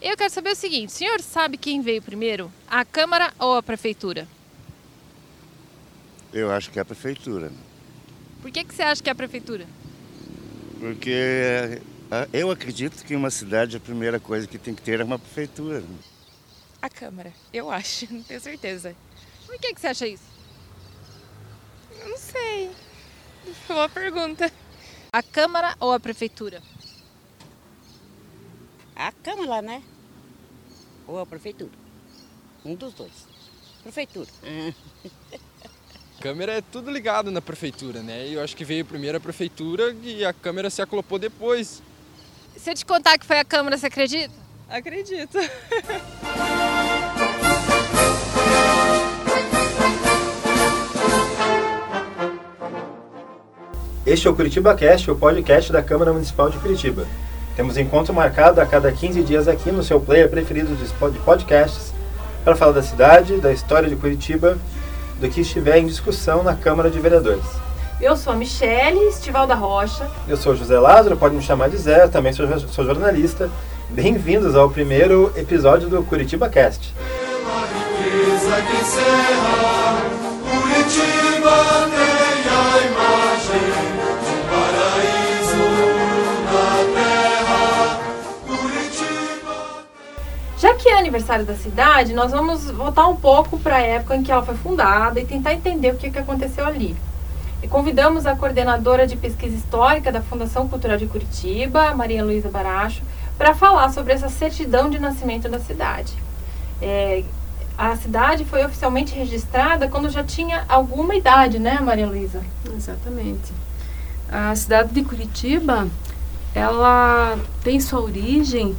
Eu quero saber o seguinte: o senhor sabe quem veio primeiro? A Câmara ou a Prefeitura? Eu acho que é a prefeitura. Por que, que você acha que é a Prefeitura? Porque ah, eu acredito que em uma cidade a primeira coisa que tem que ter é uma prefeitura. A Câmara, eu acho, não tenho certeza. Por que, que você acha isso? Eu não sei. Boa pergunta. A Câmara ou a Prefeitura? A Câmara, né? Ou a Prefeitura. Um dos dois. Prefeitura. Câmera é tudo ligado na prefeitura, né? E eu acho que veio primeiro a prefeitura e a Câmara se aclopou depois. Se eu te contar que foi a Câmara, você acredita? Acredito. Este é o Curitiba Cast, o podcast da Câmara Municipal de Curitiba. Temos encontro marcado a cada 15 dias aqui no seu player preferido de podcasts para falar da cidade, da história de Curitiba, do que estiver em discussão na Câmara de Vereadores. Eu sou a Michele Estival da Rocha. Eu sou José Lázaro, pode me chamar de Zé, também sou, sou jornalista. Bem-vindos ao primeiro episódio do Curitiba Cast. Curitiba que é aniversário da cidade, nós vamos voltar um pouco para a época em que ela foi fundada e tentar entender o que, que aconteceu ali. E convidamos a coordenadora de pesquisa histórica da Fundação Cultural de Curitiba, Maria Luísa Baracho, para falar sobre essa certidão de nascimento da cidade. É, a cidade foi oficialmente registrada quando já tinha alguma idade, né, Maria Luísa? Exatamente. A cidade de Curitiba, ela tem sua origem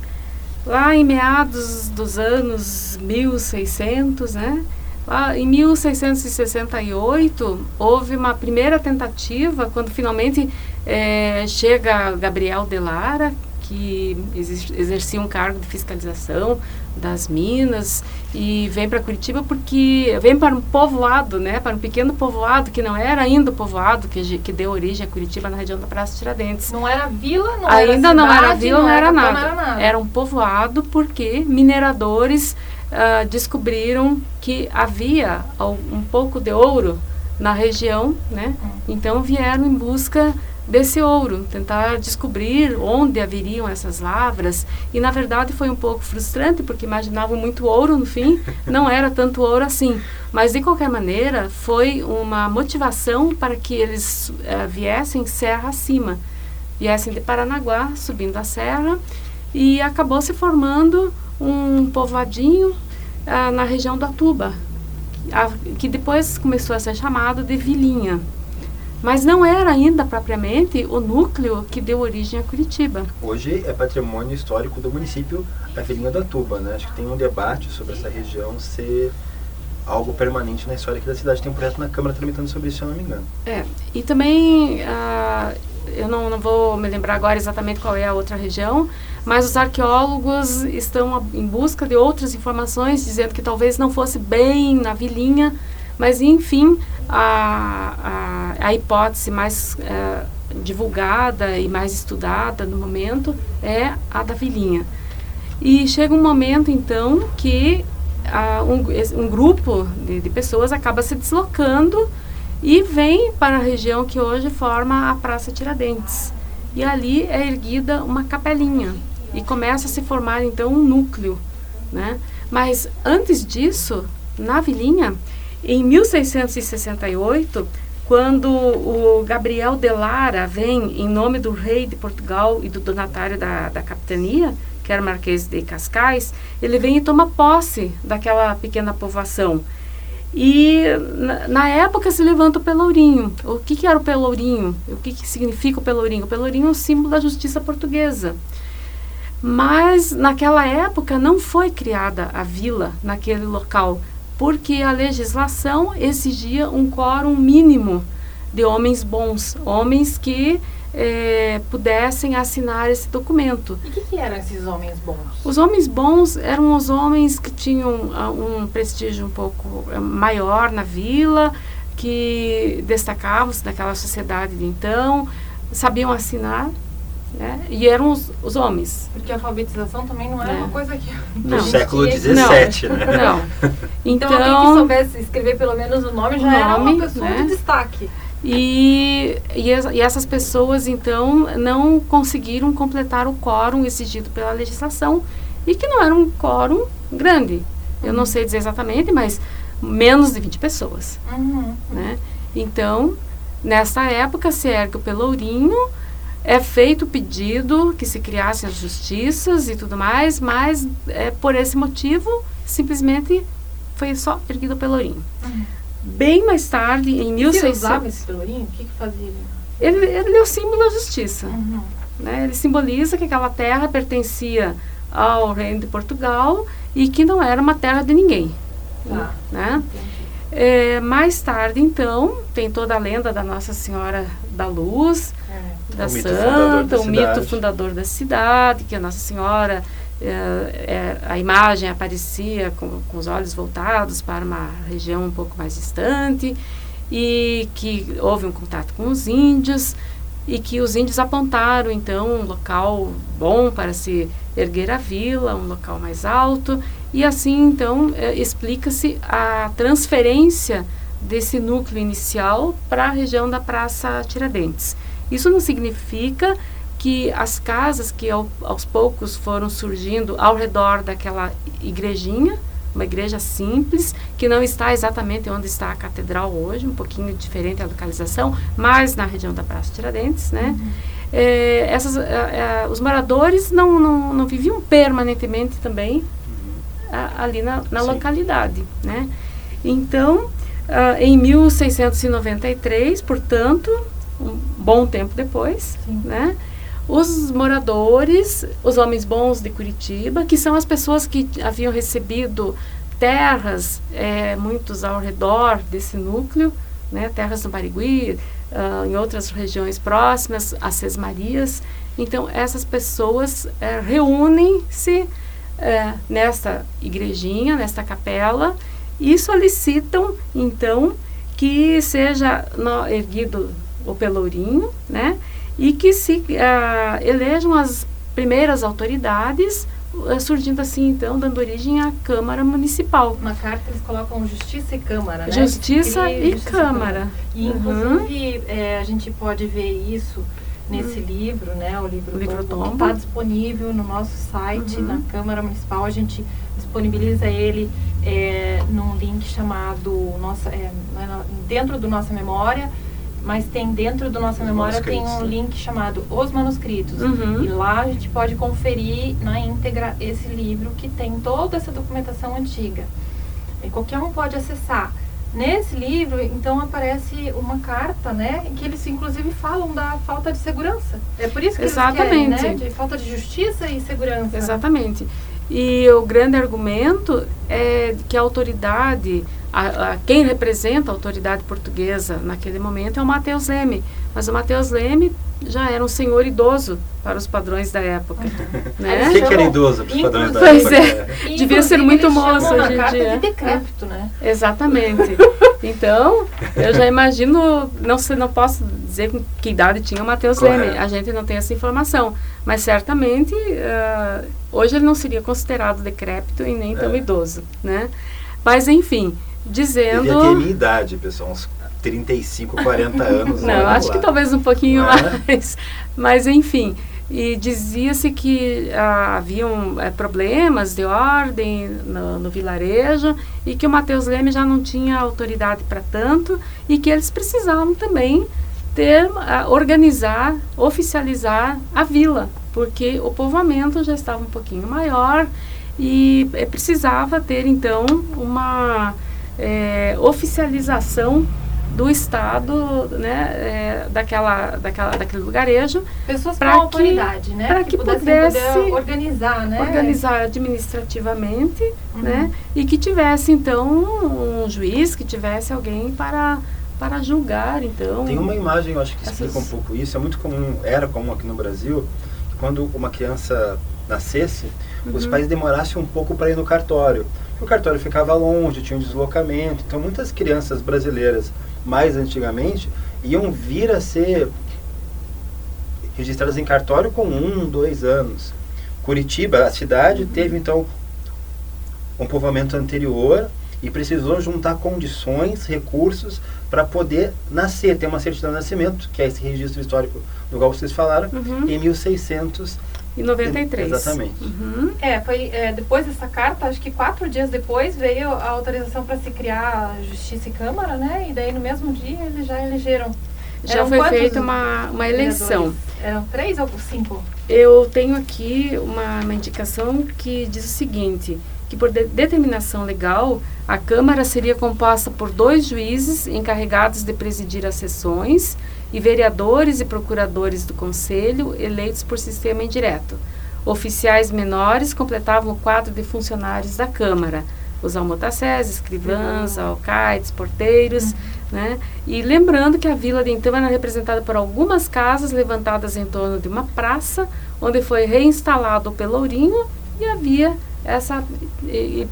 lá em meados dos anos 1600, né? Lá em 1668 houve uma primeira tentativa quando finalmente é, chega Gabriel de Lara, que exercia um cargo de fiscalização das minas e vem para Curitiba porque vem para um povoado, né, para um pequeno povoado que não era ainda o povoado que, que deu origem a Curitiba na região da Praça Tiradentes. Não era vila, não ainda era cidade, não era vila, não, não era, nada. era nada. Era um povoado porque mineradores uh, descobriram que havia um pouco de ouro na região, né? Hum. Então vieram em busca desse ouro, tentar descobrir onde haveriam essas lavras. E na verdade foi um pouco frustrante porque imaginavam muito ouro no fim, não era tanto ouro assim. Mas de qualquer maneira foi uma motivação para que eles uh, viessem serra acima, viessem de Paranaguá, subindo a serra, e acabou se formando um povoadinho uh, na região da Tuba, que depois começou a ser chamado de Vilinha. Mas não era ainda propriamente o núcleo que deu origem a Curitiba. Hoje é patrimônio histórico do município a Vilinha da Tuba, né? Acho que tem um debate sobre essa região ser algo permanente na história aqui da cidade. Tem um projeto na Câmara tramitando sobre isso, se eu não me engano. É, e também, uh, eu não, não vou me lembrar agora exatamente qual é a outra região, mas os arqueólogos estão em busca de outras informações, dizendo que talvez não fosse bem na Vilinha, mas enfim, a, a, hipótese mais é, divulgada e mais estudada no momento é a da vilinha. E chega um momento, então, que a, um, um grupo de, de pessoas acaba se deslocando e vem para a região que hoje forma a Praça Tiradentes. E ali é erguida uma capelinha e começa a se formar então um núcleo, né? Mas antes disso, na vilinha, em 1668, quando o Gabriel de Lara vem em nome do rei de Portugal e do donatário da, da capitania, que era o Marquês de Cascais, ele vem e toma posse daquela pequena povoação. E na, na, época se levanta o pelourinho. O que, que era o pelourinho? O que, que significa o pelourinho? O pelourinho é um símbolo da justiça portuguesa. Mas naquela época não foi criada a vila naquele local porque a legislação exigia um quórum mínimo de homens bons, homens que é, pudessem assinar esse documento. E o que, que, eram esses homens bons? Os homens bons eram os homens que tinham uh, um prestígio um pouco uh, maior na vila, que destacavam-se daquela sociedade de então, sabiam assinar, né? E eram os, os homens. Porque a alfabetização também não era É. uma coisa que. Não. século. XVII, né? Não. Então, Então, alguém que soubesse escrever pelo menos o nome já O era nome, uma pessoa né? de destaque. E, e, e essas pessoas, então, não conseguiram completar o quórum exigido pela legislação e que não era um quórum grande. Eu não sei dizer exatamente, mas menos de 20 pessoas, Uhum. né? Então, nessa época se ergue o pelourinho, é feito o pedido que se criassem as justiças e tudo mais, mas é, por esse motivo, simplesmente foi só erguido o pelourinho. Bem mais tarde, em Você 1600... usava esse pelourinho? O que, que fazia? Ele, ele é o símbolo da justiça. Uhum. Né? Ele simboliza que aquela terra pertencia ao reino de Portugal e que não era uma terra de ninguém. Tá. Né? É, mais tarde, então, tem toda a lenda da Nossa Senhora da Luz. Da O Santa, o mito fundador da cidade, que a Nossa Senhora, é, é, a imagem aparecia com, com os olhos voltados para uma região um pouco mais distante e que houve um contato com os índios e que os índios apontaram então um local bom para se erguer a vila, um local mais alto. E assim então eh, explica-se a transferência desse núcleo inicial para a região da Praça Tiradentes. Isso não significa que as casas que ao, aos poucos foram surgindo ao redor daquela igrejinha, uma igreja simples, que não está exatamente onde está a catedral hoje, um pouquinho diferente a localização, mas na região da Praça Tiradentes, né? Eh, essas, eh, eh, os moradores não, não, não viviam permanentemente também a- ali na, na localidade, né? Então, ah, em 1693, portanto, um bom tempo depois, Sim. né? Os moradores, os homens bons de Curitiba, que são as pessoas que haviam recebido terras, eh, muitos ao redor desse núcleo, né? Terras no Barigui, ah, em outras regiões próximas, as Sesmarias. Então, essas pessoas eh, reúnem-se eh, nesta igrejinha, nesta capela, e solicitam, então, que seja no- erguido o pelourinho, né? E que se ah, elejam as primeiras autoridades, ah, surgindo assim, então, dando origem à Câmara Municipal. Na carta eles colocam Justiça e Câmara, né? Justiça e Justiça Câmara. E Uhum. inclusive é, a gente pode ver isso nesse livro, né? O livro, O livro tombo, que está disponível no nosso site, Uhum. na Câmara Municipal. A gente disponibiliza ele é, num link chamado nossa, é, dentro do Nossa Memória, mas tem dentro do Nossa Os Memória tem um né? link chamado Os Manuscritos. Uhum. E lá a gente pode conferir na íntegra esse livro que tem toda essa documentação antiga. E qualquer um pode acessar. Nesse livro, então, aparece uma carta, né, em que eles inclusive falam da falta de segurança. É por isso que eles querem, né, Exatamente. de falta de justiça e segurança. Exatamente. E o grande argumento é que a autoridade, a, a- quem representa a autoridade portuguesa naquele momento é o Mateus Leme. Mas o Mateus Leme já era um senhor idoso para os padrões da época. Né? O que, que era idoso para os padrões da Pois época? é. E, Devia ser muito moço hoje em dia. de decrépito, né? Exatamente. Então, eu já imagino, não sei, não posso dizer com que idade tinha o Matheus Correto. Leme, a gente não tem essa informação, mas certamente ah, hoje ele não seria considerado decrépito e nem tão É. idoso, né? Mas enfim, dizendo, Devia ter a minha idade, pessoal, uns 35, 40 anos. não, acho lá. que talvez um pouquinho é? mais, mas enfim, e dizia-se que ah, haviam eh, problemas de ordem no, no vilarejo e que o Mateus Leme já não tinha autoridade para tanto e que eles precisavam também ter, ah, organizar, oficializar a vila, porque o povoamento já estava um pouquinho maior e eh, precisava ter então uma eh, oficialização do estado, né, eh, daquela, daquela, daquele lugarejo, Pessoas com que- autoridade, né? pra que pudessem pudesse poder organizar, né? organizar administrativamente, Uhum. né, e que tivesse então um juiz, que tivesse alguém para para julgar, então. Tem uma imagem, eu acho que Essas- explica um pouco isso. É muito comum, era comum aqui no Brasil, que quando uma criança nascesse, os Uhum. pais demorassem um pouco para ir no cartório. O cartório ficava longe, tinha um deslocamento. Então, muitas crianças brasileiras, mais antigamente, iam vir a ser registradas em cartório com um, dois anos. Curitiba, a cidade, teve então um povoamento anterior e precisou juntar condições, recursos para poder nascer, ter uma certidão de nascimento, que é esse registro histórico do qual vocês falaram, Uhum. em 1600. E 93. Exatamente. Uhum. É, foi é, depois dessa carta, acho que quatro dias depois veio a autorização para se criar a Justiça e Câmara, né? E daí no mesmo dia eles já elegeram. Já Eram foi feita uma, uma eleição. vereadores? Eram três ou cinco? Eu tenho aqui uma, uma indicação que diz o seguinte, que por de- determinação legal, a Câmara seria composta por dois juízes encarregados de presidir as sessões e vereadores e procuradores do Conselho eleitos por sistema indireto. Oficiais menores completavam o quadro de funcionários da Câmara, os almotacés, escrivãs, alcaides, porteiros, né? E lembrando que a vila de então era representada por algumas casas levantadas em torno de uma praça, onde foi reinstalado o pelourinho e havia essa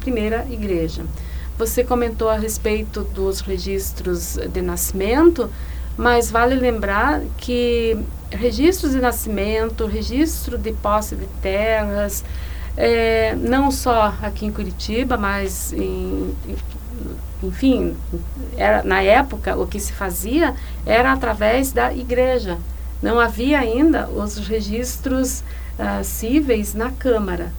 primeira igreja. Você comentou a respeito dos registros de nascimento, mas vale lembrar que registros de nascimento, registro de posse de terras, eh, não só aqui em Curitiba, mas em, enfim, era, na época o que se fazia era através da igreja. Não havia ainda os registros ah, cíveis na Câmara.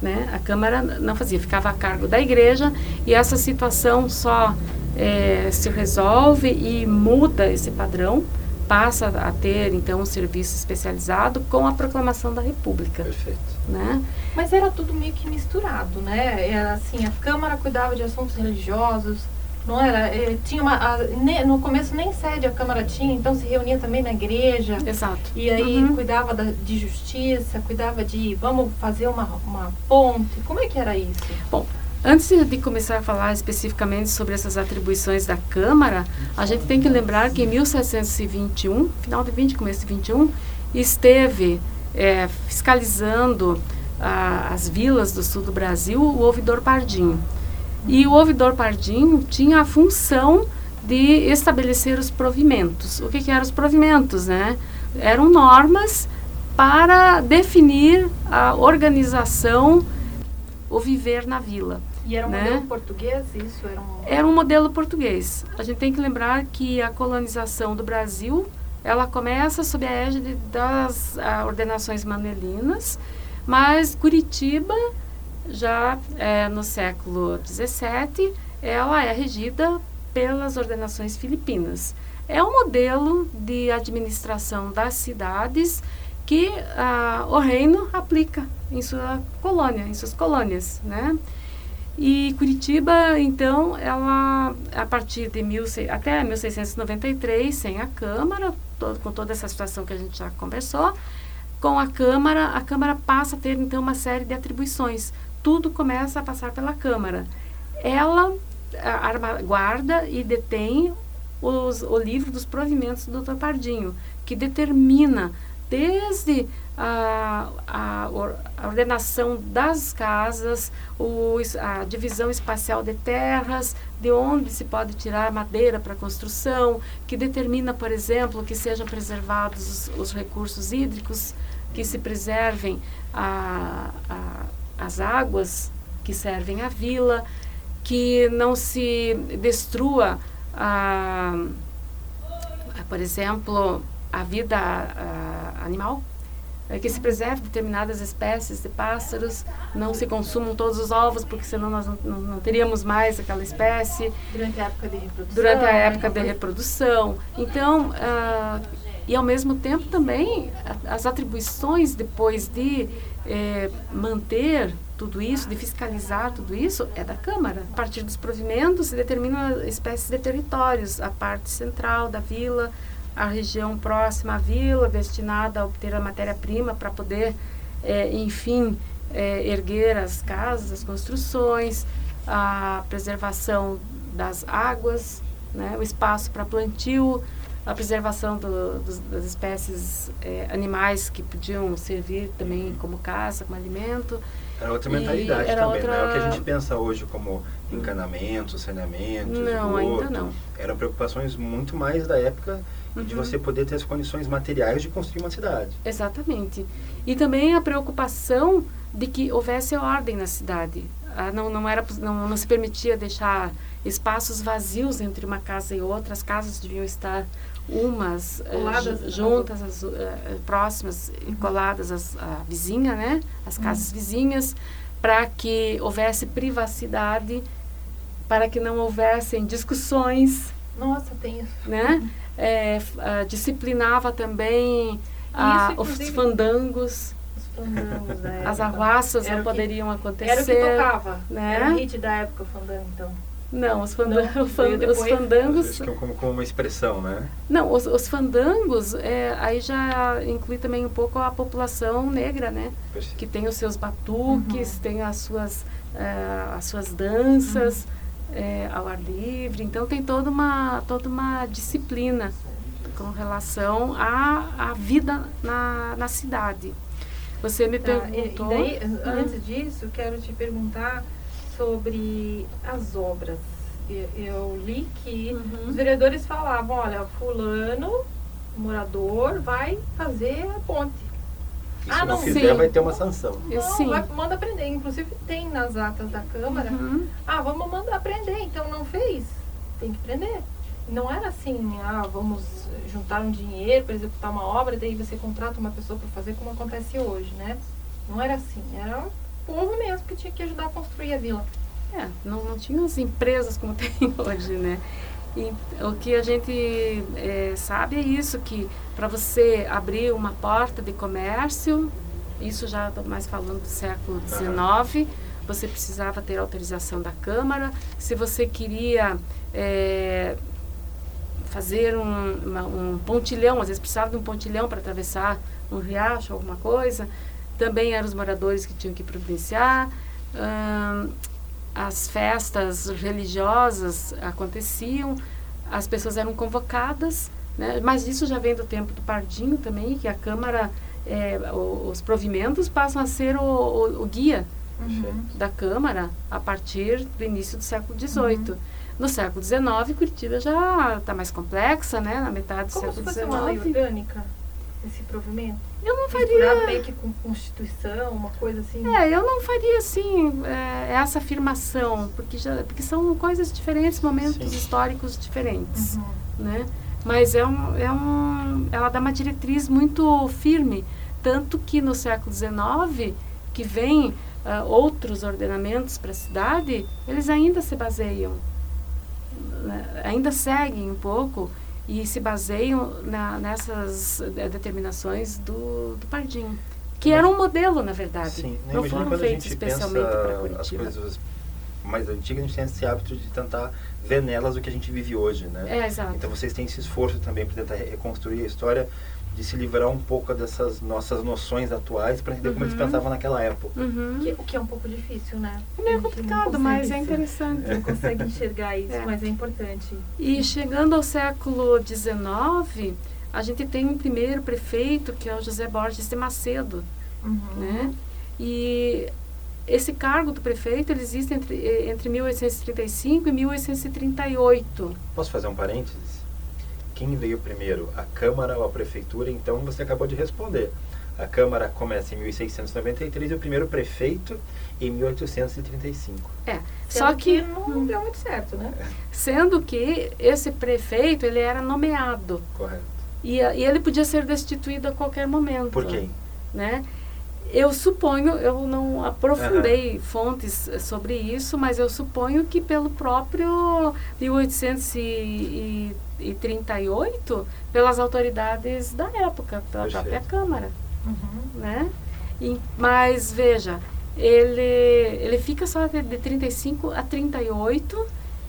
Né? A Câmara não fazia, ficava a cargo da igreja e essa situação só eh, se resolve e muda esse padrão, passa a ter então um serviço especializado com a proclamação da República. Perfeito. Né? Mas era tudo meio que misturado, né? Era assim, a Câmara cuidava de assuntos religiosos, não era? Eh, tinha uma, a- ne- no começo nem sede a Câmara tinha, então se reunia também na igreja. Exato. E aí Uhum. cuidava da- de justiça, cuidava de vamos fazer uma, uma ponte. Como é que era isso? Antes de começar a falar especificamente sobre essas atribuições da Câmara, a gente tem que lembrar que em 1721, final de 20, começo de 21, esteve eh, fiscalizando ah, as vilas do sul do Brasil o ouvidor Pardinho. E o ouvidor Pardinho tinha a função de estabelecer os provimentos. O que, que eram os provimentos, né? Eram normas para definir a organização, o viver na vila. E era um Né? modelo português, isso era um. Era um modelo português. A gente tem que lembrar que a colonização do Brasil, ela começa sob a égide das ah, ordenações manuelinas, mas Curitiba, já eh, no século XVII, ela é regida pelas ordenações filipinas. É um modelo de administração das cidades que ah, o reino aplica em sua colônia, em suas colônias, né? E Curitiba, então, ela, a partir de até 1693, sem a Câmara, todo, com toda essa situação que a gente já conversou, com a Câmara, a Câmara passa a ter, então, uma série de atribuições. Tudo começa a passar pela Câmara. Ela guarda e detém os, o livro dos provimentos do Dr. Pardinho, que determina desde a, a, or- a ordenação das casas, a divisão espacial de terras, de onde se pode tirar madeira para construção, que determina, por exemplo, que sejam preservados os, os recursos hídricos, que se preservem a, a, as águas que servem à vila, que não se destrua, a, por exemplo, a vida a, animal, é que se preserve determinadas espécies de pássaros, não se consumam todos os ovos, porque senão nós não, não, não teríamos mais aquela espécie Durante a época de reprodução. durante a né? época de reprodução. Então, ah, e ao mesmo tempo também a- as atribuições depois de eh, manter tudo isso, de fiscalizar tudo isso, é da Câmara. A partir dos provimentos se determinam espécies de territórios, a parte central da vila, a região próxima à vila, destinada a obter a matéria-prima para poder, eh, enfim, eh, erguer as casas, as construções, a preservação das águas, né, o espaço para plantio, a preservação do, dos, das espécies é, animais que podiam servir também como caça, como alimento. Era outra mentalidade era também, outra- não é o que a gente pensa hoje como encanamento, saneamento, Não, esgoto. ainda não. Eram preocupações muito mais da época de Uhum. você poder ter as condições materiais de construir uma cidade. Exatamente. E também a preocupação de que houvesse ordem na cidade. Ah, não, não, era, não, não se permitia deixar espaços vazios entre uma casa e outra. As casas deviam estar umas eh, Coladas às juntas, as, eh, próximas, e coladas às- à vizinha, né? As casas vizinhas, para que houvesse privacidade, para que não houvessem discussões Nossa, tem isso. né? É, ah, disciplinava também ah, Isso, os fandangos, Os fandangos da as época. arruaças Era não que- poderiam acontecer. Era o que tocava. né? Era o hit da época, o fandango, então. Não, os, fanda Não, os fandangos. Acho que é como, como uma expressão, né? Não, os, os fandangos, é, aí já inclui também um pouco a população negra, né? Que tem os seus batuques, Uhum. tem as suas, eh, as suas danças eh, ao ar livre. Então tem toda uma, toda uma disciplina com relação à, à vida na, na cidade. Você me Tá, e- perguntou. E daí, Hum. antes disso, quero te perguntar sobre as obras. Eu, eu li que Uhum. os vereadores falavam, olha, fulano, morador, vai fazer a ponte. E Ah, se não, não, fizer, sim. vai ter uma sanção. Não, sim. vai- manda prender. Inclusive tem nas atas da Câmara. Uhum. Ah, vamos mandar prender. Então não fez, tem que prender. Não era assim, ah, vamos juntar um dinheiro para executar uma obra, daí você contrata uma pessoa para fazer como acontece hoje, né? Não era assim, era o povo mesmo que tinha que ajudar a construir a vila. É, não, não tinha as empresas como tem hoje, né? E o que a gente é, sabe é isso, que para você abrir uma porta de comércio, isso já estou mais falando do século XIX, você precisava ter autorização da Câmara. Se você queria é, fazer um, uma- um pontilhão, às vezes precisava de um pontilhão para atravessar um riacho, alguma coisa, também eram os moradores que tinham que providenciar. Ahn, as festas religiosas aconteciam, as pessoas eram convocadas, né? mas isso já vem do tempo do Pardinho também, que a Câmara, é, os provimentos passam a ser o, o- o guia da Câmara a partir do início do século XVIII. No século XIX, Curitiba já está mais complexa, né? na metade do Como se século fosse uma lei XIX. orgânica, esse provimento? Eu não faria... meio que com Constituição, uma coisa assim. É, eu não faria assim é, essa afirmação, porque, já, porque são coisas diferentes, momentos Sim. históricos diferentes, Uhum. né? Mas é um, é um, ela dá uma diretriz muito firme, tanto que no século XIX, que vem ah, outros ordenamentos para a cidade, eles ainda se baseiam, né? ainda seguem um pouco e se baseiam na, nessas eh, determinações do, do Pardinho. Que era um modelo, na verdade. Sim, não imagina foram feitos especialmente para as Curitiba. coisas mais antigas, a gente tem esse hábito de tentar ver nelas o que a gente vive hoje, né? É, exato. Então vocês têm esse esforço também para tentar reconstruir a história, de se livrar um pouco dessas nossas noções atuais para entender como eles Uhum. pensavam naquela época. Uhum. Que- O que é um pouco difícil, né? É não complicado, consegue mas é interessante. Não consegue enxergar isso, É. mas é importante. E chegando ao século XIX, a gente tem um primeiro prefeito, que é o José Borges de Macedo, Uhum. né? E esse cargo do prefeito ele existe entre, eh, entre 1835 e 1838. Posso fazer um parênteses? Quem veio primeiro, a Câmara ou a Prefeitura? Então você acabou de responder. A Câmara começa em 1693 e o primeiro prefeito em 1835. É, Sendo só que, não deu muito certo, né? sendo que esse prefeito ele era nomeado Correto. e, e ele podia ser destituído a qualquer momento. Por quem? né? Eu suponho, eu não aprofundei fontes eh, sobre isso, mas eu suponho que pelo próprio 1838, pelas autoridades da época, pela Perfeito. própria Câmara, Uhum. né? E, mas veja, ele, ele fica só de, de 35 a 38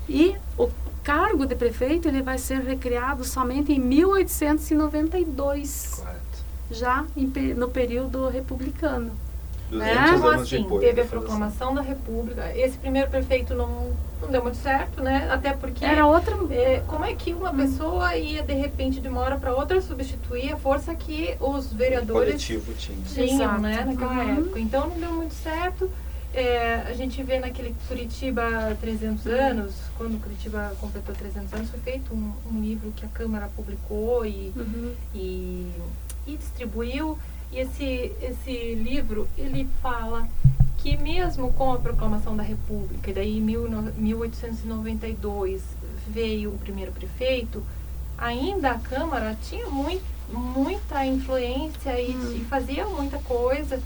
e o cargo de prefeito ele vai ser recriado somente em 1892 Correto. Já em no período republicano. 200 né? Então, anos assim, depois teve a proclamação da República. Esse primeiro prefeito não, não deu muito certo, né? Até porque Era outra. é, como é que Hum. uma pessoa ia de repente de uma hora para outra substituir a força que os O vereadores coletivo tinha. tinham, Exato. né, naquela Uhum. época. Então não deu muito certo. É, a gente vê naquele Curitiba 300 anos, quando Curitiba completou 300 anos, foi feito um, um livro que a Câmara publicou e, Uhum. e, e distribuiu. E esse, esse livro, ele fala que mesmo com a proclamação da República, e daí em mil no- 1892 veio o primeiro prefeito, ainda a Câmara tinha mui- muita influência e, Hum. fazia muita coisa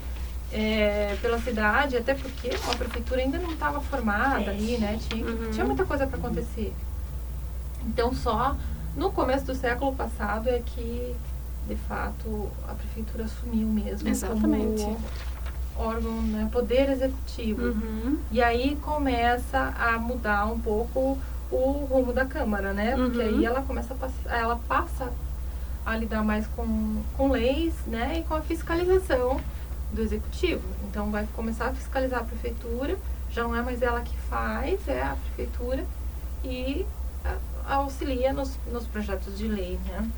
é, pela cidade, até porque a prefeitura ainda não estava formada ali, né? Tinha, Uhum. tinha muita coisa para acontecer. Então só no começo do século passado é que, de fato, a prefeitura assumiu mesmo Exatamente. como órgão, né, poder executivo. Uhum. E aí começa a mudar um pouco o rumo da Câmara, né? Porque Uhum. aí ela começa a ela passa a lidar mais com, com leis, né? E com a fiscalização do executivo. Então vai começar a fiscalizar a prefeitura, já não é mais ela que faz, é a prefeitura e auxilia nos, nos projetos de lei, né?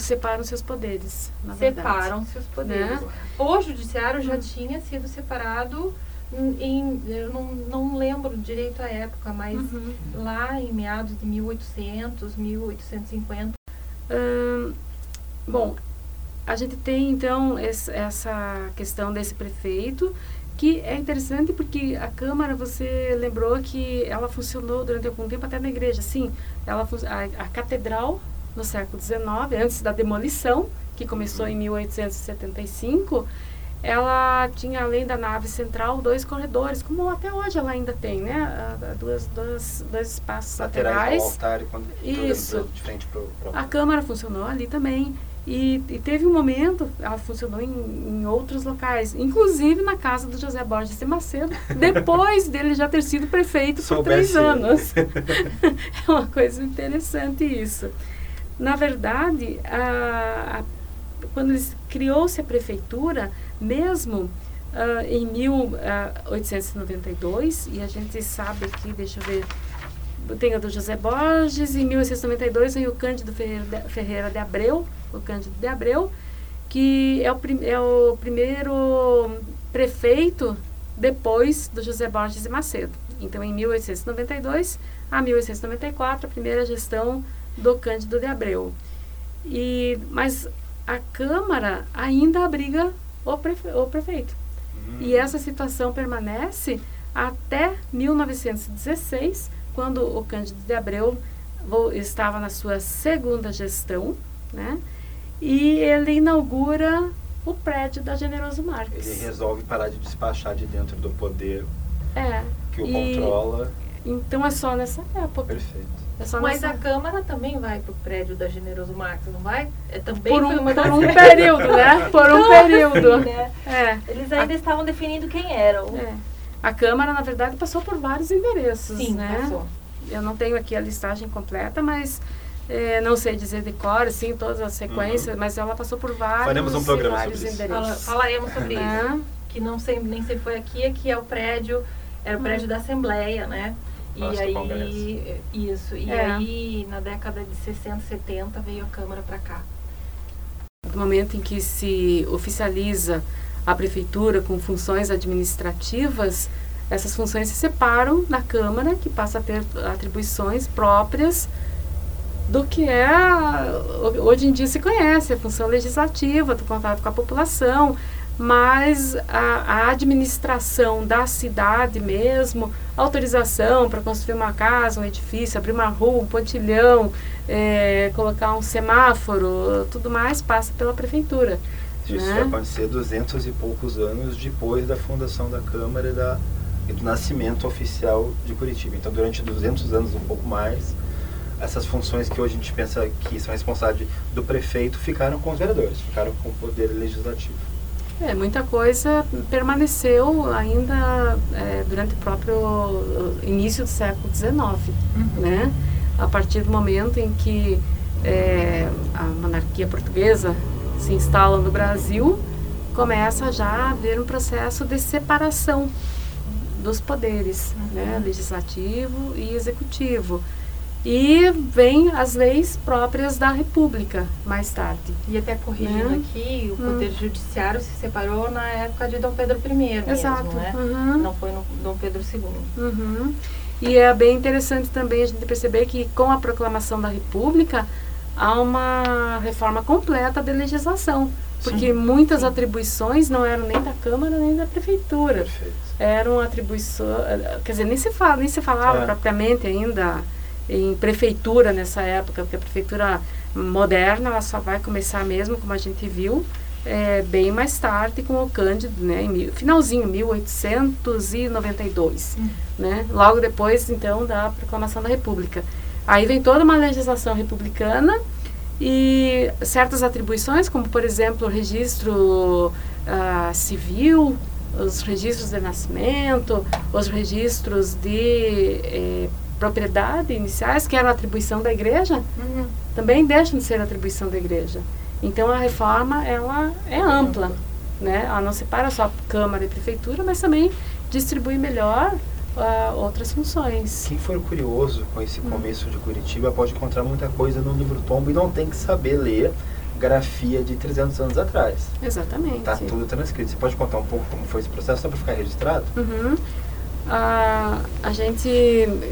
Separam seus poderes, na verdade. Separam-se os poderes. Né? O judiciário já tinha sido separado em, eu não, não lembro direito a época, mas Uhum. lá em meados de 1800, 1850. Ahn, bom, a gente tem então esse- essa questão desse prefeito, que é interessante porque a Câmara, você lembrou que ela funcionou durante algum tempo até na igreja, sim. Ela, a, a catedral no século XIX, antes da demolição, que começou em 1875, ela tinha, além da nave central, dois corredores, como até hoje ela ainda tem, né? Duas, duas, dois espaços Laterais laterais. do altar e quando Isso. de frente pro, pro A Câmara funcionou ali também. E, e teve um momento, ela funcionou em, em outros locais, inclusive na casa do José Borges de Macedo, depois dele já ter sido prefeito por três anos. é uma coisa interessante isso. Na verdade, a, a- quando criou-se a prefeitura, mesmo ah, em 1892, e a gente sabe aqui, deixa eu ver, tem a do José Borges, em 1892 veio o Cândido Ferreira de, Ferreira de Abreu, o Cândido de Abreu, que é o, prim, é o primeiro prefeito depois do José Borges de Macedo. Então, em 1892 a 1894, a primeira gestão do Cândido de Abreu. E, mas a Câmara ainda abriga o, prefe, o prefeito. E essa situação permanece até 1916, quando o Cândido de Abreu estava na sua segunda gestão, né? E ele inaugura o prédio da Generoso Marques. Ele resolve parar de despachar de dentro do poder É, que o E- controla. então é só nessa época. Perfeito. É só Mas nessa a Câmara também vai pro prédio da Generoso Marques, não vai? É também por um, por um período, né? Por um período. né? É. Eles ainda estavam definindo quem eram. É. A Câmara, na verdade, passou por vários endereços, Sim, né? passou. Eu não tenho aqui a listagem completa, mas eh, não sei dizer de cor, assim, todas as sequências, mas ela passou por vários, Faremos um programa vários sobre isso. Fala- endereços. falaremos sobre isso. É. Que não sei, nem sei foi aqui, aqui é o prédio, era o prédio da Assembleia, né? E Nossa, aí, isso, e É. aí na década de 60, 70 veio a Câmara para cá. No momento em que se oficializa a prefeitura com funções administrativas, essas funções se separam da Câmara, que passa a ter atribuições próprias do que é, hoje em dia se conhece, a função legislativa, do contato com a população, mas a, a administração da cidade mesmo, autorização para construir uma casa, um edifício, abrir uma rua, um pontilhão, eh, colocar um semáforo, tudo mais passa pela prefeitura. Isso né? vai acontecer 200 e poucos anos depois da fundação da Câmara e, da, e do nascimento oficial de Curitiba. Então, durante 200 anos, um pouco mais, essas funções que hoje a gente pensa que são responsáveis do prefeito ficaram com os vereadores, ficaram com o poder legislativo. É, muita coisa permaneceu ainda é, durante o próprio uh, início do século XIX, né? A partir do momento em que é, a monarquia portuguesa se instala no Brasil, começa já a haver um processo de separação dos poderes, né, legislativo e executivo. E vem as leis próprias da República mais tarde. E até corrigindo Né? aqui, o Hum. Poder Judiciário se separou na época de Dom Pedro I mesmo, Exato. né? Uhum. Não foi no Dom Pedro II. Uhum. E é bem interessante também a gente perceber que com a proclamação da República há uma reforma completa da legislação, porque muitas atribuições não eram nem da Câmara nem da Prefeitura. Perfeito. Eram atribuições, quer dizer, nem se fala, nem se falava É. propriamente ainda em prefeitura nessa época, porque a prefeitura moderna ela só vai começar mesmo, como a gente viu, é, bem mais tarde com o Cândido, né, em mil, finalzinho, 1892, né, logo depois, então, da proclamação da República. Aí vem toda uma legislação republicana e certas atribuições, como, por exemplo, o registro ah, civil, os registros de nascimento, os registros de eh, propriedade iniciais, que eram atribuição da igreja, também deixam de ser atribuição da igreja. Então a reforma ela é ampla, né? Ela não separa só câmara e prefeitura, mas também distribui melhor ah, outras funções. Quem for curioso com Hum. esse começo de Curitiba pode encontrar muita coisa no livro Tombo e não tem que saber ler grafia de 300 anos atrás. Exatamente. Tá tudo transcrito. Você pode contar um pouco como foi esse processo só para ficar registrado? Uhum. Ah, a gente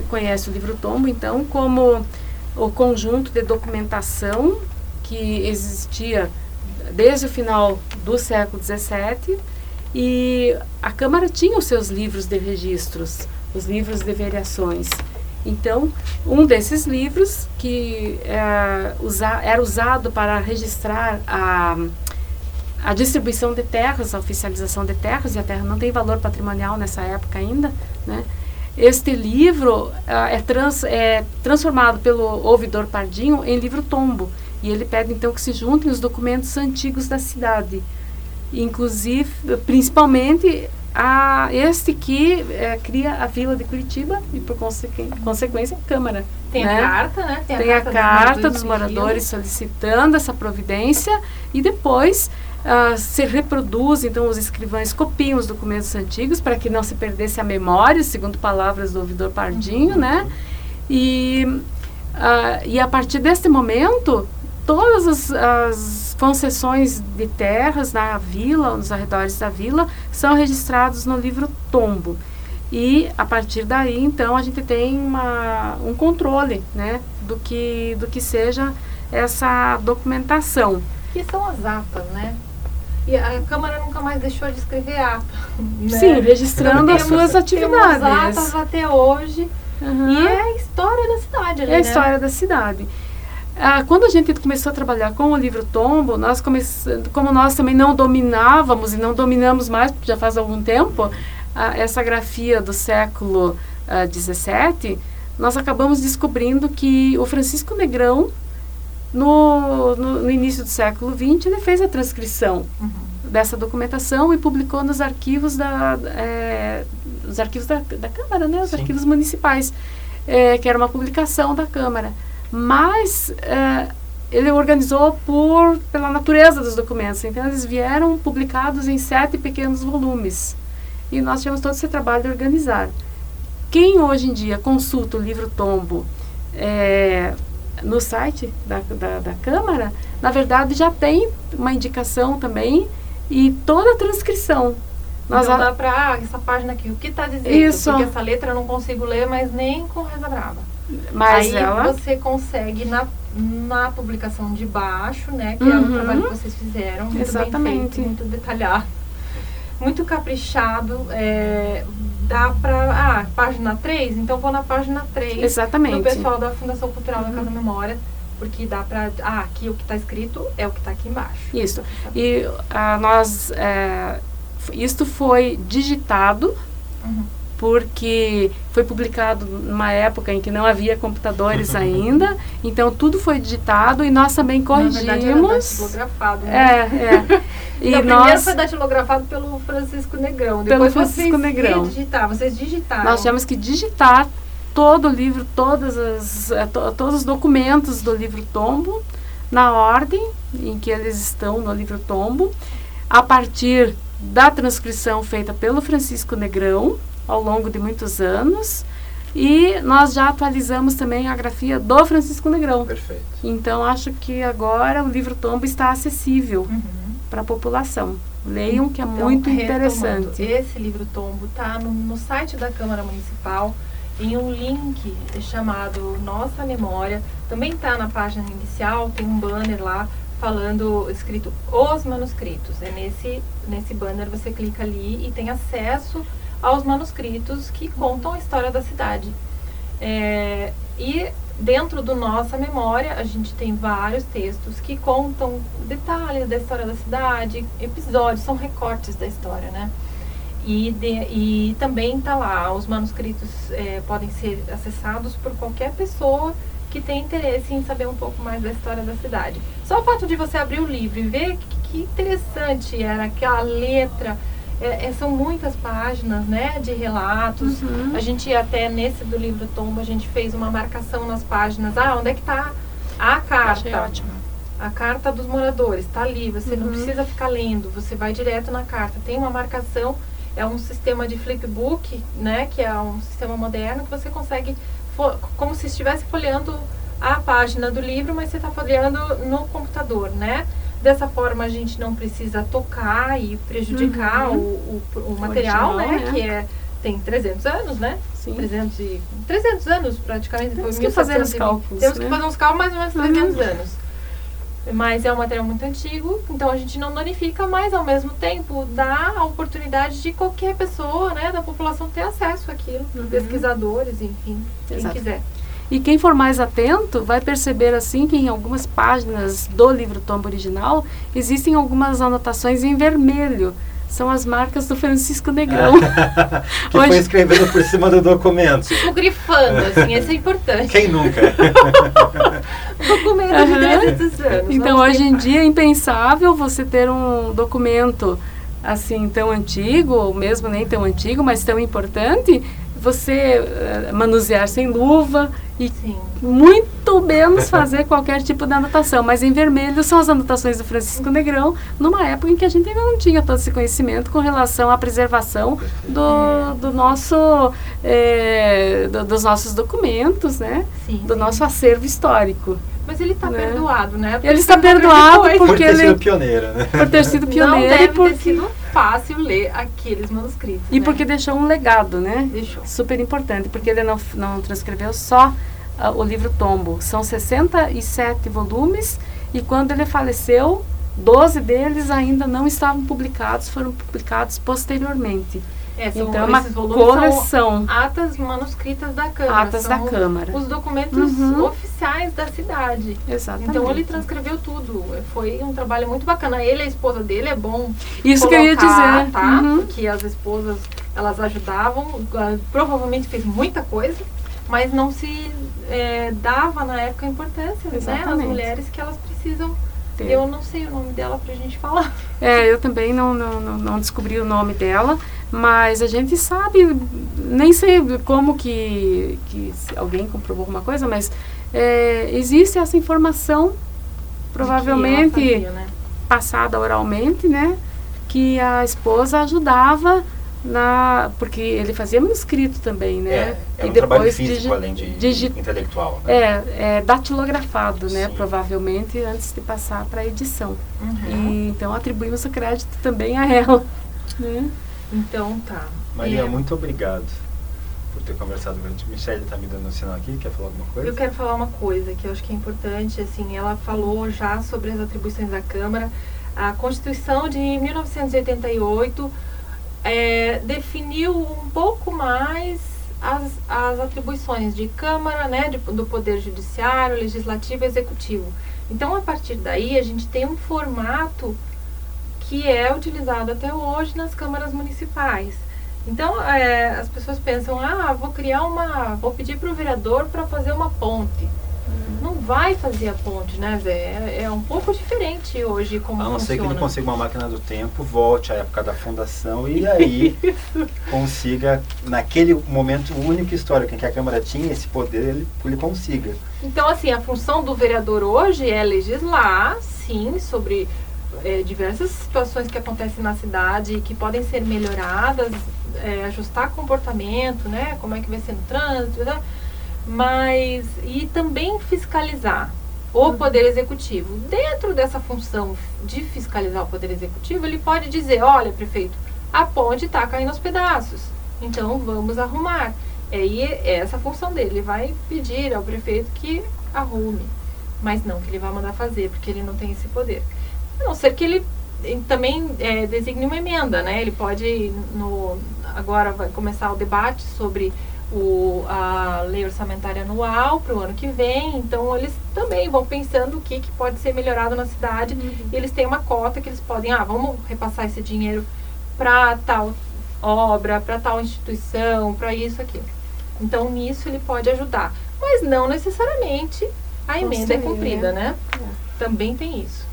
conhece o livro tombo, então, como o conjunto de documentação que existia desde o final do século XVII e a Câmara tinha os seus livros de registros, os livros de variações. Então, um desses livros que é, usa, era usado para registrar a, a distribuição de terras, a oficialização de terras, e a terra não tem valor patrimonial nessa época ainda, né? Este livro ah, é, trans, é transformado pelo ouvidor Pardinho em livro tombo, e ele pede então que se juntem os documentos antigos da cidade, inclusive, principalmente a este que eh, cria a vila de Curitiba e por consequ consequência a Câmara. Tem né? a carta, né? Tem a carta dos pedindo. moradores solicitando essa providência e depois ah, se reproduz, então os escrivães copiam os documentos antigos para que não se perdesse a memória, segundo palavras do ouvidor Pardinho, né? E, ah, e a partir deste momento, todas as, as concessões de terras na vila, nos arredores da vila, são registrados no livro Tombo. E a partir daí, então, a gente tem uma, um controle, né, do que, do que seja essa documentação. Que são as atas, né? E a Câmara nunca mais deixou de escrever ata. Né? Sim, registrando as Temos- suas Temos atividades. atas até hoje. Uhum. E é a história da cidade ali, É a né? história da cidade. Ah, quando a gente começou a trabalhar com o livro Tombo, nós começamos, como nós também não dominávamos e não dominamos mais, já faz algum tempo, ah, essa grafia do século XVII, nós acabamos descobrindo que o Francisco Negrão, no, no, no início do século XX, ele fez a transcrição dessa documentação e publicou nos arquivos da, é, os arquivos da, da Câmara, né, os Sim. arquivos municipais, é, que era uma publicação da Câmara. Mas é, ele organizou por pela natureza dos documentos, então eles vieram publicados em sete pequenos volumes e nós tivemos todo esse trabalho de organizar. Quem hoje em dia consulta o livro Tombo é, no site da, da, da Câmara, na verdade já tem uma indicação também e toda a transcrição. Nós Então dá ah, essa página aqui, o que tá dizendo? Isso. Porque essa letra eu não consigo ler, mas nem com reza brava. Mas Aí ela você consegue na, na publicação de baixo, né? Que é Uhum. o trabalho que vocês fizeram. Muito Exatamente. Bem feito, muito detalhado. Muito caprichado. é, dá pra. Ah, página 3? Então vou na página 3 exatamente. do pessoal da Fundação Cultural Uhum. da Casa Memória. Porque dá pra. Ah, aqui o que tá escrito é o que tá aqui embaixo. Isso. E ah, nós, é, isto foi digitado, Uhum. Porque foi publicado numa época em que não havia computadores ainda, então tudo foi digitado e nós também Na verdade, era corrigimos. datilografado, É, né? é. E Então, primeiro nós, foi datilografado pelo Francisco Negrão. Pelo Depois Francisco vocês Negrão. digitaram. Vocês digitaram. nós tivemos que digitar todo o livro, todas as, eh, to- todos os documentos do livro Tombo, na ordem em que eles estão no livro Tombo. a partir da transcrição feita pelo Francisco Negrão ao longo de muitos anos. E nós já atualizamos também a grafia do Francisco Negrão. Perfeito. Então acho que agora o livro tombo está acessível para a população. Leiam que é Então, muito interessante. Esse livro tombo está no, no site da Câmara Municipal em um link chamado Nossa Memória. Também está na página inicial, tem um banner lá falando, escrito Os Manuscritos. É nesse, nesse banner você clica ali e tem acesso aos manuscritos que contam a história da cidade. É, e dentro do Nossa Memória, a gente tem vários textos que contam detalhes da história da cidade, episódios, são recortes da história, né? E, de- e também está lá, os manuscritos é, podem ser acessados por qualquer pessoa que tem interesse em saber um pouco mais da história da cidade. Só o fato de você abrir o livro e ver que, que interessante era aquela letra, é, é, são muitas páginas, né, de relatos. Uhum. A gente até nesse do livro Tombo a gente fez uma marcação nas páginas. Ah, onde é que está a Achei carta? ótimo. A carta dos moradores está ali. Você não Uhum. precisa ficar lendo. Você vai direto na carta. Tem uma marcação. É um sistema de flipbook, né? Que é um sistema moderno que você consegue como se estivesse folheando a página do livro, mas você está folheando no computador, né? Dessa forma a gente não precisa tocar e prejudicar Uhum. o, o, o material, original, né? né? Que é tem 300 anos, né? Sim. 300, e, 300 anos praticamente. Temos que fazer os 1720. cálculos, Temos né? que fazer uns cálculos mais ou menos 300 Uhum. anos. Mas é um material muito antigo, então a gente não danifica, mas ao mesmo tempo dá a oportunidade de qualquer pessoa, né, da população ter acesso àquilo. Uhum. Pesquisadores, enfim, quem Exato. quiser. E quem for mais atento vai perceber assim que em algumas páginas do livro tombo original existem algumas anotações em vermelho. São as marcas do Francisco Negrão. que Hoje- foi escrevendo por cima do documento. Tipo, grifando, assim, isso é importante. Quem nunca? Documento de Aham. 300 anos. Então hoje em dia é impensável você ter um documento assim tão antigo, ou mesmo nem tão antigo, mas tão importante, você eh, manusear sem luva e Sim. muito menos fazer qualquer tipo de anotação. Mas em vermelho são as anotações do Francisco Negrão, numa época em que a gente ainda não tinha todo esse conhecimento com relação à preservação do, do nosso, eh, do- dos nossos documentos, né? Sim, Do nosso acervo histórico. Mas ele está né? perdoado, né? Ele está Porque perdoado depois- Por porque ter sido ele pioneira, né? por ter sido Não pioneiro deve e porque, ter sido fácil ler aqueles manuscritos. e né? porque deixou um legado, né? Deixou. Super importante, porque ele não, não transcreveu só ah, o livro Tombo. São 67 volumes e quando ele faleceu, 12 deles ainda não estavam publicados, foram publicados posteriormente. É, são, então é uma esses volumes são coleção, atas manuscritas da Câmara. atas da Câmara. Os documentos Uhum. oficiais da cidade. Exatamente. Então ele transcreveu tudo. Foi um trabalho muito bacana. Ele e a esposa dele é bom Isso que eu ia colocar, dizer. tá? Uhum. Porque as esposas, elas ajudavam. ah, Provavelmente fez muita coisa, mas não se eh, dava na época a importância, né? As Exatamente. mulheres que elas precisam. Ter. Eu não sei o nome dela pra gente falar. É, eu também não, não, não, descobri o nome dela, mas a gente sabe, nem sei como que, que alguém comprovou alguma coisa, mas é, existe essa informação, provavelmente fazia, né? passada oralmente, né? Que a esposa ajudava na. Porque ele fazia manuscrito também, né? É, e um trabalho depois físico digi- além de digi- intelectual. Né? É, é datilografado, né? Sim. Provavelmente antes de passar para a edição. Uhum. E, então atribuímos o crédito também a ela. Né? Então tá. Maria, É, muito obrigado por ter conversado com a gente. Michelle está me dando um sinal aqui, quer falar alguma coisa? Eu quero falar uma coisa que eu acho que é importante, assim, ela falou já sobre as atribuições da Câmara. A Constituição de 1988 é, definiu um pouco mais as, as atribuições de Câmara, né, de- do Poder Judiciário, Legislativo e Executivo. Então, a partir daí, a gente tem um formato que é utilizado até hoje nas câmaras municipais. Então, é, as pessoas pensam, ah, vou criar uma, vou pedir para o vereador para fazer uma ponte. Vai fazer a ponte, né, Zé? É, é um pouco diferente hoje como A não ser que ele consiga uma máquina do tempo, volte à época da fundação e aí consiga, naquele momento único histórico em que a Câmara tinha esse poder, ele, ele consiga. Então, assim, a função do vereador hoje é legislar, sim, sobre é, diversas situações que acontecem na cidade que podem ser melhoradas, é, ajustar comportamento, né? Como é que vai ser no trânsito, né? Mas e também fiscalizar o poder executivo. Dentro dessa função de fiscalizar o poder executivo, ele pode dizer, olha, prefeito, a ponte está caindo aos pedaços, então vamos arrumar. E é essa a função dele. Ele vai pedir ao prefeito que arrume, mas não que ele vai mandar fazer, porque ele não tem esse poder. A não ser que ele também é, designe uma emenda, né? Ele pode, no, agora vai começar o debate sobre o, a lei orçamentária anual para o ano que vem, então eles também vão pensando o que, que pode ser melhorado na cidade uhum. e eles têm uma cota que eles podem, ah, vamos repassar esse dinheiro para tal obra, para tal instituição, para isso, aquilo. Então nisso ele pode ajudar, mas não necessariamente a emenda é cumprida, né? É. Também tem isso.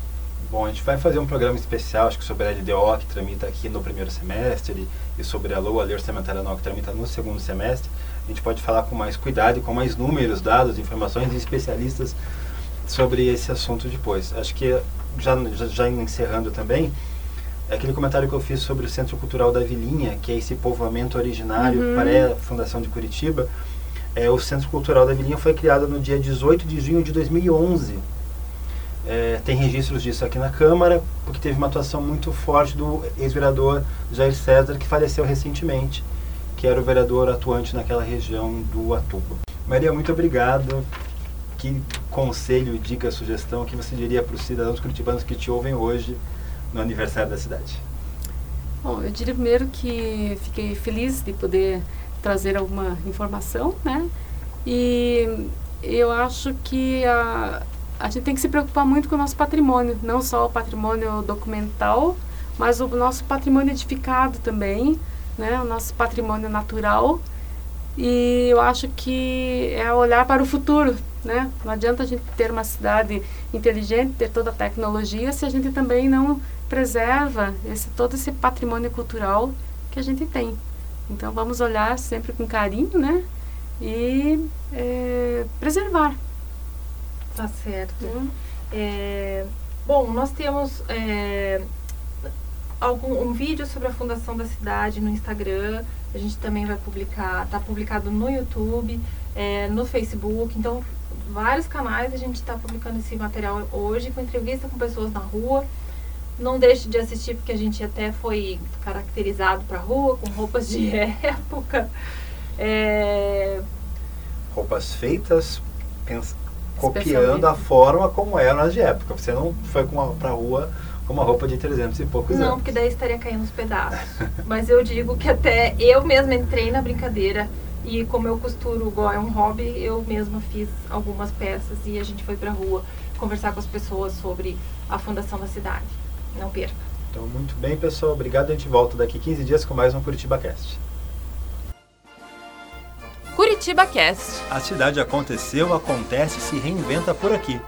Bom, a gente vai fazer um programa especial, acho que sobre a LDO, que tramita aqui no primeiro semestre, e sobre a LOA, a Lei Orçamentária Anual, que tramita no segundo semestre. A gente pode falar com mais cuidado e com mais números, dados, informações e especialistas sobre esse assunto depois. Acho que, já, já, encerrando também, é aquele comentário que eu fiz sobre o Centro Cultural da Vilinha, que é esse povoamento originário uhum. para a Fundação de Curitiba, é, o Centro Cultural da Vilinha foi criado no dia 18 de junho de 2011 é, tem registros disso aqui na Câmara, porque teve uma atuação muito forte do ex-vereador Jair César, que faleceu recentemente, que era o vereador atuante naquela região do Atuba. Maria, muito obrigado. Que conselho, dica, sugestão que você diria para os cidadãos curitibanos que te ouvem hoje no aniversário da cidade? Bom, eu diria primeiro que fiquei feliz de poder trazer alguma informação, né? E eu acho que a, a gente tem que se preocupar muito com o nosso patrimônio, não só o patrimônio documental, mas o nosso patrimônio edificado também, né? o nosso patrimônio natural. E eu acho que é olhar para o futuro. Né? Não adianta a gente ter uma cidade inteligente, ter toda a tecnologia, se a gente também não preserva esse, todo esse patrimônio cultural que a gente tem. Então vamos olhar sempre com carinho né? e é, preservar. Tá certo. Hum. É, bom, nós temos é, algum, um vídeo sobre a fundação da cidade no Instagram. A gente também vai publicar, está publicado no YouTube, é, no Facebook. Então, vários canais a gente está publicando esse material hoje, com entrevista com pessoas na rua. Não deixe de assistir, porque a gente até foi caracterizado para rua, com roupas de época. É... Roupas feitas, copiando a forma como eram as de época. Você não foi para a rua com uma roupa de 300 e poucos não, anos. Não, porque daí estaria caindo os pedaços. Mas eu digo que até eu mesma entrei na brincadeira e como eu costuro igual é um hobby, eu mesma fiz algumas peças e a gente foi para a rua conversar com as pessoas sobre a fundação da cidade. Não perca. Então, muito bem, pessoal. Obrigado. A gente volta daqui 15 dias com mais um Curitiba Cast. Curitiba Cast. A cidade aconteceu, acontece e se reinventa por aqui.